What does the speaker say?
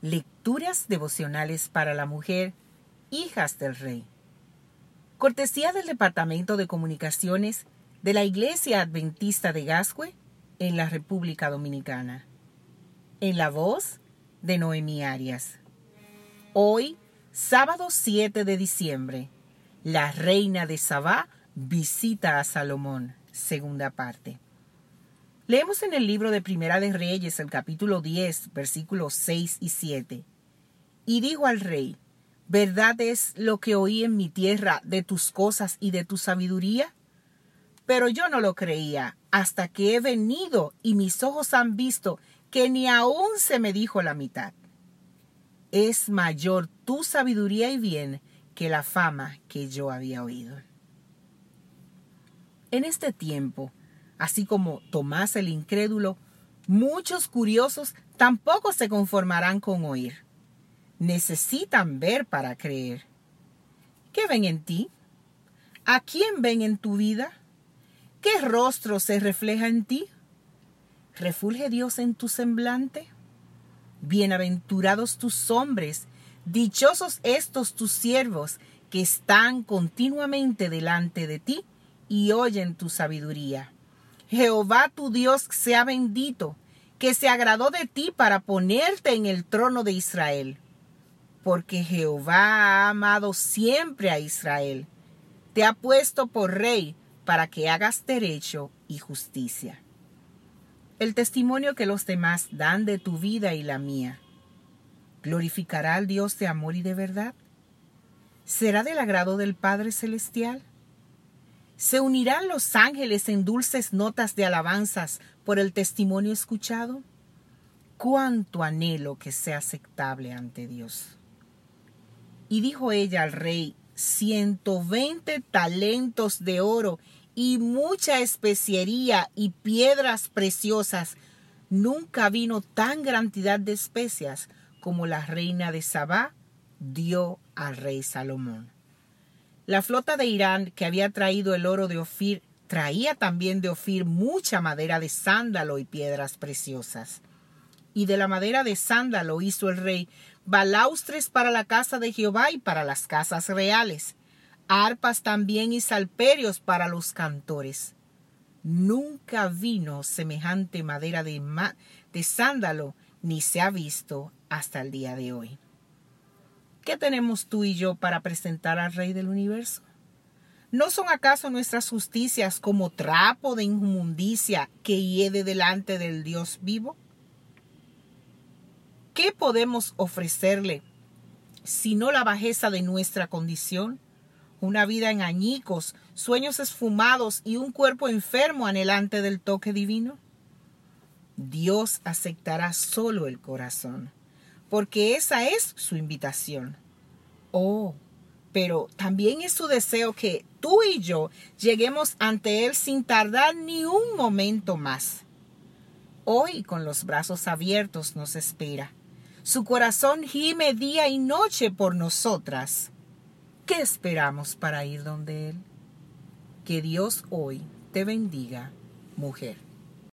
Lecturas devocionales para la mujer, hijas del rey. Cortesía del Departamento de Comunicaciones de la Iglesia Adventista de Gascue en la República Dominicana. En la voz de Noemí Arias. Hoy, sábado 7 de diciembre, la reina de Sabá visita a Salomón, segunda parte. Leemos en el libro de Primera de Reyes, el capítulo 10, versículos 6 y 7. Y dijo al rey, ¿verdad es lo que oí en mi tierra de tus cosas y de tu sabiduría? Pero yo no lo creía hasta que he venido y mis ojos han visto que ni aún se me dijo la mitad. Es mayor tu sabiduría y bien que la fama que yo había oído. En este tiempo, así como Tomás el incrédulo, muchos curiosos tampoco se conformarán con oír. Necesitan ver para creer. ¿Qué ven en ti? ¿A quién ven en tu vida? ¿Qué rostro se refleja en ti? ¿Refulge Dios en tu semblante? Bienaventurados tus hombres, dichosos estos tus siervos que están continuamente delante de ti y oyen tu sabiduría. Jehová tu Dios sea bendito, que se agradó de ti para ponerte en el trono de Israel. Porque Jehová ha amado siempre a Israel. Te ha puesto por rey para que hagas derecho y justicia. El testimonio que los demás dan de tu vida y la mía. ¿Glorificará al Dios de amor y de verdad? ¿Será del agrado del Padre Celestial? ¿Se unirán los ángeles en dulces notas de alabanzas por el testimonio escuchado? Cuánto anhelo que sea aceptable ante Dios. Y dijo ella al rey, ciento veinte talentos de oro y mucha especiería y piedras preciosas. Nunca vino tan cantidad de especias como la reina de Sabá dio al rey Salomón. La flota de Irán que había traído el oro de Ofir traía también de Ofir mucha madera de sándalo y piedras preciosas. Y de la madera de sándalo hizo el rey balaustres para la casa de Jehová y para las casas reales, arpas también y salperios para los cantores. Nunca vino semejante madera de, de sándalo, ni se ha visto hasta el día de hoy. ¿Qué tenemos tú y yo para presentar al Rey del universo? ¿No son acaso nuestras justicias como trapo de inmundicia que hiede delante del Dios vivo? ¿Qué podemos ofrecerle sino la bajeza de nuestra condición? Una vida en añicos, sueños esfumados y un cuerpo enfermo anhelante del toque divino? Dios aceptará solo el corazón porque esa es su invitación. Oh, pero también es su deseo que tú y yo lleguemos ante Él sin tardar ni un momento más. Hoy con los brazos abiertos nos espera. Su corazón gime día y noche por nosotras. ¿Qué esperamos para ir donde Él? Que Dios hoy te bendiga, mujer.